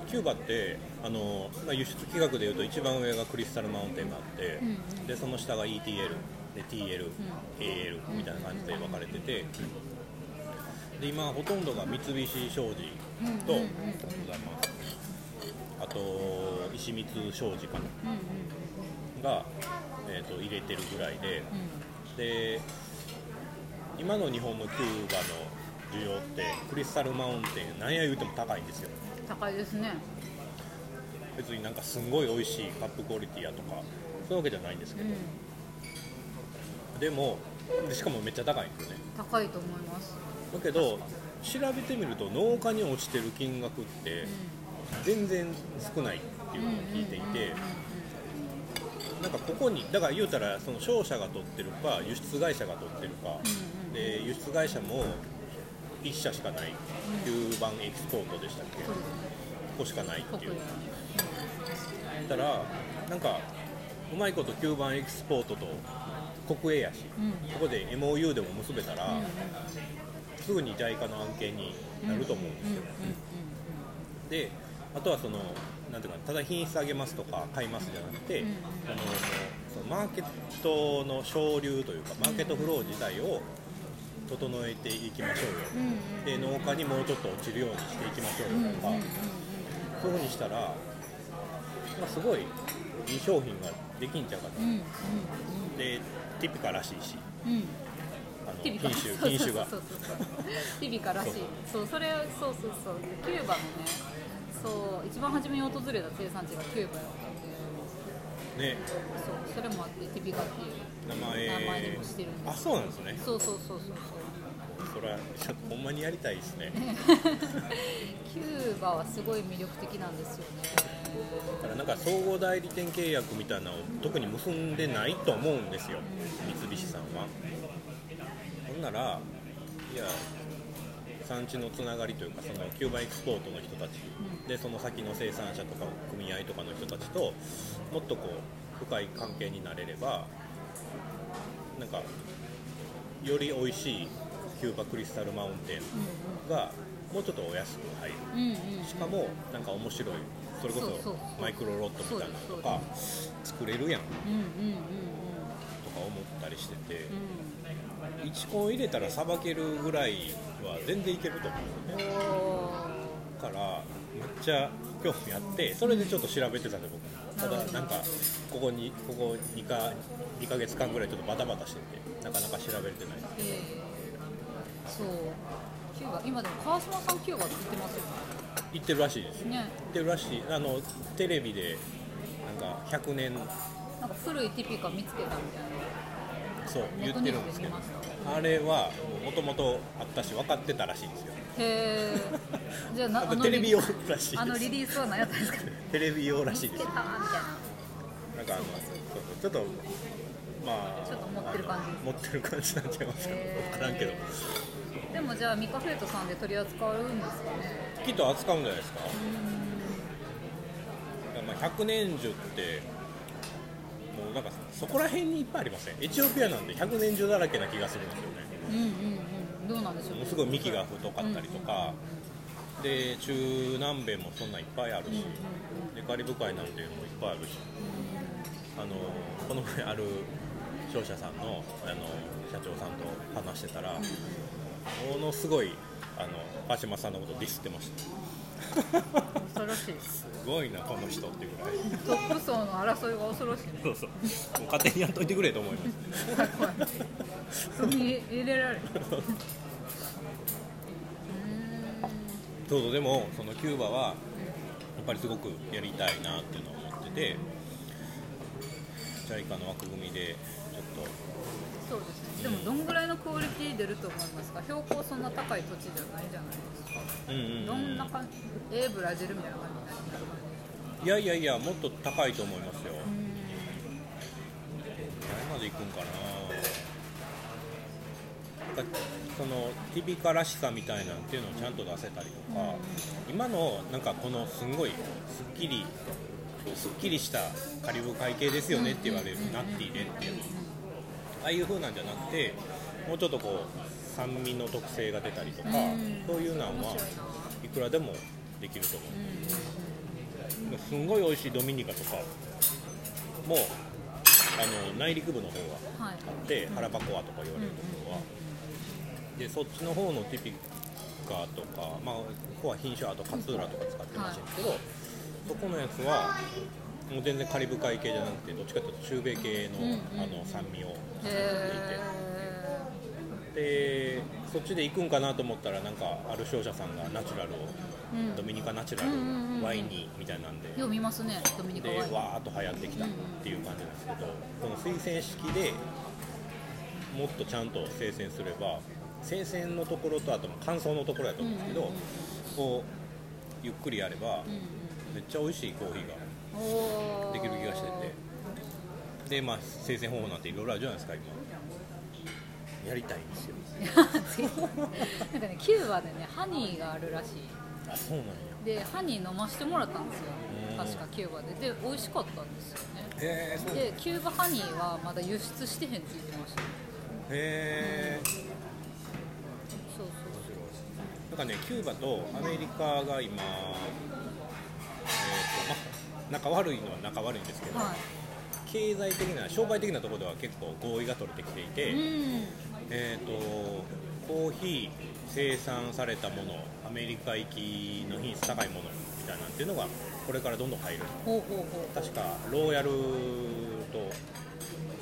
キューバってあの、まあ、輸出規格でいうと一番上がクリスタルマウンテンがあって、うんでその下が ETL で TL、AL みたいな感じで分かれててで今ほとんどが三菱商事と、うんうんうんうん。ございます。あと石光商事かな。うんうんが、えー、と入れてるぐらいで。うんで今の日本のキューバの需要ってクリスタルマウンテン何や言うても高いんですよ。高いですね。別になんかすんごい美味しいカップクオリティやとかそういうわけじゃないんですけうん。ど、でもでしかもめっちゃ高いんですよね。高いと思います、だけど調べてみると農家に落ちてる金額って全然少ないっていうのを聞いていてなんかここにだから言うたらその商社が取ってるか輸出会社が取ってるかで輸出会社も1社しかない9番エキスポートでしたっけ？ここしかないっていう。国内だからなんかうまいこと9番エキスポートと国営やし、うん。ここで MOU でも結べたら、すぐに JICA の案件になると思うんですよ、であとはそのなんていうかただ品質上げますとか買いますじゃなくて、あのそのマーケットの省流というかマーケットフロー自体を整えていきましょうよ、で農家にもうちょっと落ちるようにしていきましょうよとか、そういうふうにしたら、まあ、すごいいい商品ができんちゃうかと、うんうんでティピカらしいし。うん。うんあの品種品種が。ティビカらしい。そうそれそうそうそう。キューバのねそう一番初めに訪れた生産地がキューバやったんで。ね。そうそれもあってティビカっていう。名前。名前にもしてるんです。あそうなんですね。そうそうそうそうそう。それはほんまにやりたいですね。キューバはすごい魅力的なんですよね。だからなんか総合代理店契約みたいなのを特に結んでないと思うんですよ。三菱さんは。ほんならいや産地のつながりというかそのキューバエクスポートの人たちでその先の生産者とか組合とかの人たちともっとこう深い関係になれればなんかより美味しいキューバクリスタルマウンテンがもうちょっとお安く入る。しかもなんか面白いそれこそマイクロロットみたいなのとか作れるやん。とか思ったりしてて。うん1コン入れたらさばけるぐらいは全然いけると思うんですよね。からめっちゃ興味あってそれでちょっと調べてたんで僕ただなんかここにここ2か2ヶ月間ぐらいちょっとバタバタしててなかなか調べれてない。ーえーそう。キューバ今でも川島さんキューバって言ってますよ行ってるらしいです。行ね。ねってるらしい。あのテレビでなんか100年。なんか古いティピカ見つけたみたいなそう言ってるんですけど。あれはもともとあったし分かってたらしいんですよ。へえ じゃあなテレビ用らしいです。あのリリースは何やったんですか？テレビ用らしい見つけですたみたいな。なんかあのちょっとまあちょっと持ってる感じ。持ってる感じなんちゃいますか。へー。分からんけど。でもじゃあミカフェイトさんで取り扱うんですかね？きっと扱うんじゃないですか。まあ、100年樹ってもうなんかそこら辺にいっぱいありません？エチオピアなんで100年樹だらけな気がするんですよね。うんうんうん。どうなんでしょう？ねものすごい幹が太かったりとか、で中南米もそんなんいっぱいあるし、でカリブ海なんていうのもいっぱいあるし、あのこの前ある商社さんのあの社長さんと話してたら、ものすごいあの川島さんのことディスってました恐ろしい。ですすごいなこの人っていうぐらい。トップ層の争いが恐ろしいね。そうそう。もう勝手にやっといてくれと思います。怖い怖い。そこに入れられる。そうそう。でもそのキューバはやっぱりすごくやりたいなっていうのを思ってて JICA の枠組みでちょっそうですね。でもどんぐらいのクオリティ出ると思いますか？標高そんな高い土地じゃないじゃないですか。とうんうんうん。どんな感じ？えー、ブラジルみたいな感じ？いやいやいやもっと高いと思いますよ。何まで行くんかな？そのティピカらしさみたいなんっていうのをちゃんと出せたりとか、今のなんかこのすんごいすっきりすっきりしたカリブ海系ですよねって言われるナッティでっていうの。ああいう風なんじゃなくてもうちょっとこう酸味の特性が出たりとか、そういうのはいくらでもできると思う、すんごい美味しいドミニカとかもあの内陸部の方がはいあってハラパコアとか言われるところは、でそっちの方のティピカとか、まあ、ここは品種あと勝浦とか使ってるらしいんですけど、そこのやつはもう全然カリブ海系じゃなくてどっちかというと中米系の,、うんうん。あの酸味をへ出していて。えでそっちで行くんかなと思ったらなんかある商社さんがナチュラルを、うん。ドミニカナチュラル、うんうんうんワインにみたいなんで。よう見ますねドミニカでワイン。わーっと流行ってきたっていう感じなんですけど、この推薦式でもっとちゃんと生鮮すれば生鮮のところとあと乾燥のところやと思うんですけど、うんうんうん。こうゆっくりやれば、めっちゃ美味しいコーヒーができる気がしてて。でまあ生鮮方法なんていろいろあるじゃないですか今やりたいんですよ。なんかねキューバでねハニーがあるらしい。あそうなんや。でハニー飲ませてもらったんですよ。うん確かキューバで。で美味しかったんですよね。へえそう。でキューバハニーはまだ輸出してへんって言ってました。へえそうなんかねキューバとアメリカが今、えーとまあ、仲悪いのは仲悪いんですけど、そうはい。経済的な商売的なところでは結構合意が取れてきていて、うんえー、とコーヒー生産されたものアメリカ行きの品質高いものみたいなんていうのがこれからどんどん入る。ほうほうほう確かローヤルと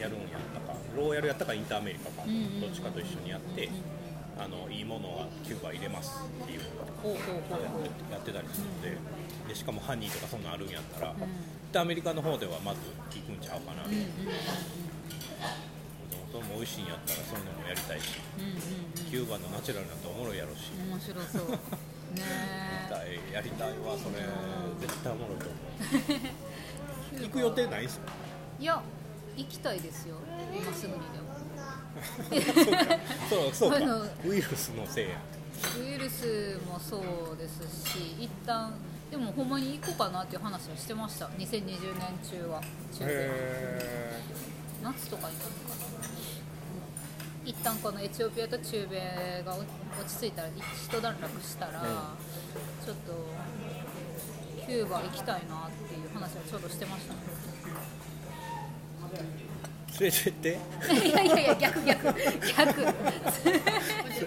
やるんやったか。ローヤルやったかインターアメリカか、うんうんうんどっちかと一緒にやって、あのいいものはキューバ入れますっていう。のをやってたりするので。でしかもハニーとかそんなんあるんやったら、ん。でアメリカの方ではまず行くんちゃうかな、うんうんうんそれも美味しいんやったらそういうのもやりたいしうんうんキューバのナチュラルなんておもろいやろし、うん面白そう。ねやりたいやりたいわそれ。絶対おもろいと思う。え 行く予定ないんすよいや行きたいですよ。今すぐにでも。そう そうか。ウイルスのせいや。ウイルスもそうですし一旦でもほんまに行こうかなっていう話はしてました。2020年中は。中夏とかになるのかな一旦このエチオピアと中米が落ち着いたら一段落したら、ちょっとキューバ行きたいなっていう話はちょうどしてましたね連れてって。いやいやいや逆逆。逆。連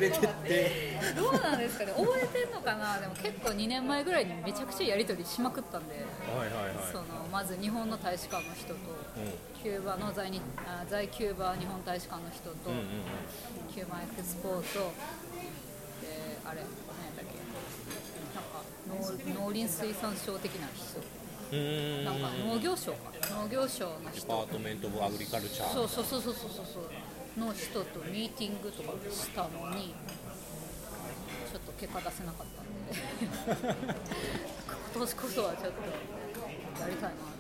れてって。どうなんですかね。覚えてんのかな？でも結構2年前ぐらいにめちゃくちゃやり取りしまくったんで、はいはいはい。そのまず日本の大使館の人とうキューバの在日あ在キューバ日本大使館の人と、んうんうん。 Cuba Export。であれ何やったっけ。なんか農農林水産省的な人。うんうんなんか農業省か農業省の人。 Department of Agriculture。そうそうそうそうそう。そうの人とミーティングとかしたのにちょっと結果出せなかったんで。今年こそはちょっとやりたいな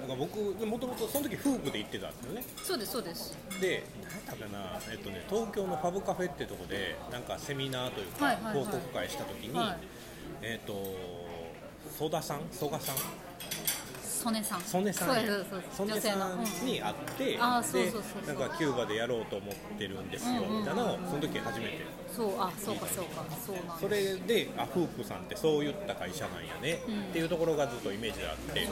なんか僕もともとその時フープで行ってたんですよね。そうですそうです。で何やったかな、えっとね、東京のファブカフェってとこでなんかセミナーというか、はいはいはい。報告会した時に、はい。えっ、と曽田さん？曽我さん？曽根さん。曽根さん。曽根さんに会って、あーそうそうなんかキューバでやろうと思ってるんですよ、うんうんうん。みたいなのをその時初めて。そうあそうかそうか。そうなんそれであフープさんってそういった会社なんやね、うん。っていうところがずっとイメージであって。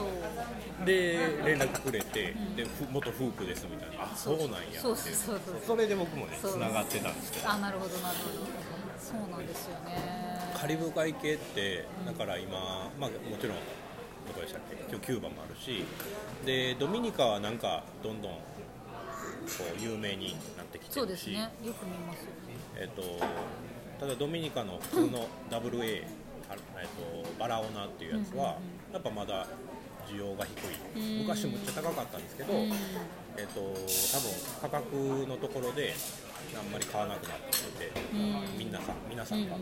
で連絡くれて、でふ元フープですみたいな。あそうなんやってそうそうそうそう。それで僕もねつながってたんですけど。あなるほどなるほど。そうなんですよねカリブ海系ってだから今、まあ、もちろんどこでしたっけ？今日キューバもあるしでドミニカはなんかどんどんこう有名になってきてそうるし、ですね。よく見ますよね。えっとただドミニカの普通の WA、あえっとバラオナっていうやつは、やっぱまだ需要が低い、うん。昔むっちゃ高かったんですけど、うん。えっと多分価格のところであんまり買わなくなってて、うん。みんなさ皆さんが、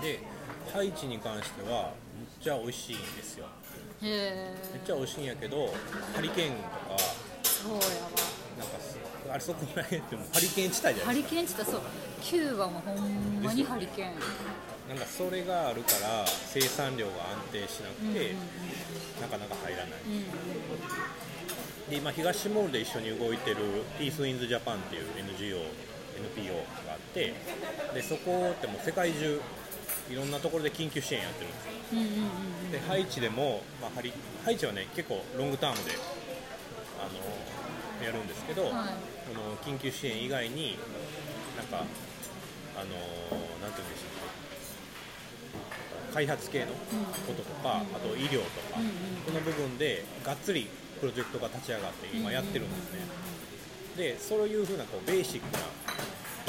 でハイチに関してはむっちゃ美味しいんですよ。へめっちゃ美味しいんやけどハリケーンとかえそうやわ。なんかすあれそこら辺ってもうハリケーン地帯じゃハリないですか。ケーンって言ったらそう。キューバもほんまにハリケーン。なんかそれがあるから生産量が安定しなくて、なかなか入らない。うん。で今東ティモールで一緒に動いてるピース・インズ・ジャパンっていう NGO NPO があってでそこってもう世界中いろんなところで緊急支援やってるんです。ようんうんうんでハイチでも、まあ、ハリハイチはね結構ロングタームであのやるんですけど、はい。この緊急支援以外になんかあのなんていうんでしょう開発系のこととか、あと医療とか、うんうん。この部分でがっつりプロジェクトが立ち上がって今やってるんですね、でそういうふうなこうベーシックな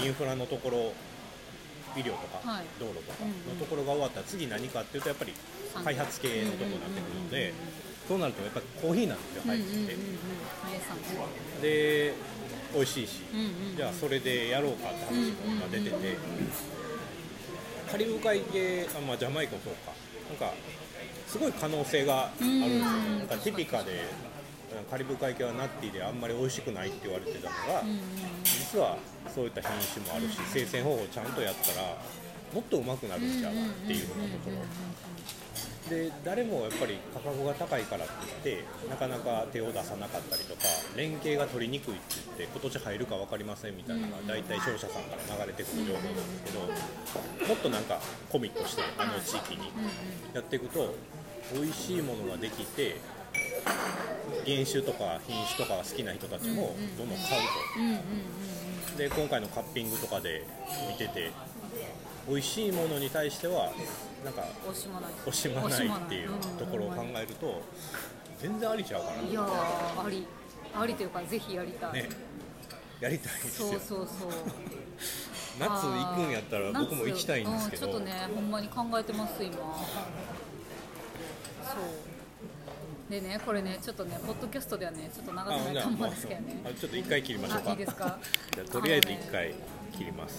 インフラのところ医療とか、はい。道路とかのところが終わったら次何かっていうとやっぱり開発系のところになってくるのでそうなるとやっぱりコーヒーなんですよ入って。てで美味しいしじゃあそれでやろうかって話が出ててカリブ海系あ、まあ、ジャマイカもそうか。なんかすごい可能性があるんですよ。うん。なんかティピカでカリブ海系はナッティであんまり美味しくないって言われてたのが、うんうん実はそういった品種もあるし生鮮方法ちゃんとやったらもっとうまくなるんちゃうっていうのがところで誰もやっぱり価格が高いからって言ってなかなか手を出さなかったりとか連携が取りにくいって言って今年入るか分かりませんみたいなのが大体商社さんから流れてくる情報なんですけどもっとなんかコミットしてあの地域にやっていくと美味しいものができて原種とか品種とかが好きな人たちもどんどん買うと。うんうんうんで今回のカッピングとかで見てて美味しいものに対してはなんか惜しまない。惜しまないっていうところを考えると全然ありちゃうかいやーあり。ありというかぜひやりたい、なね。やりたいですよ。そうそうそう。夏行くんやったら僕も行きたいんですけど。夏。うんちょっとねほんまに考えてます今。そうでねこれねちょっとねポッドキャストではねちょっと流せないかもですけどね。あちょっと一回切りましょうか。あいいですか？じゃあとりあえず一回切ります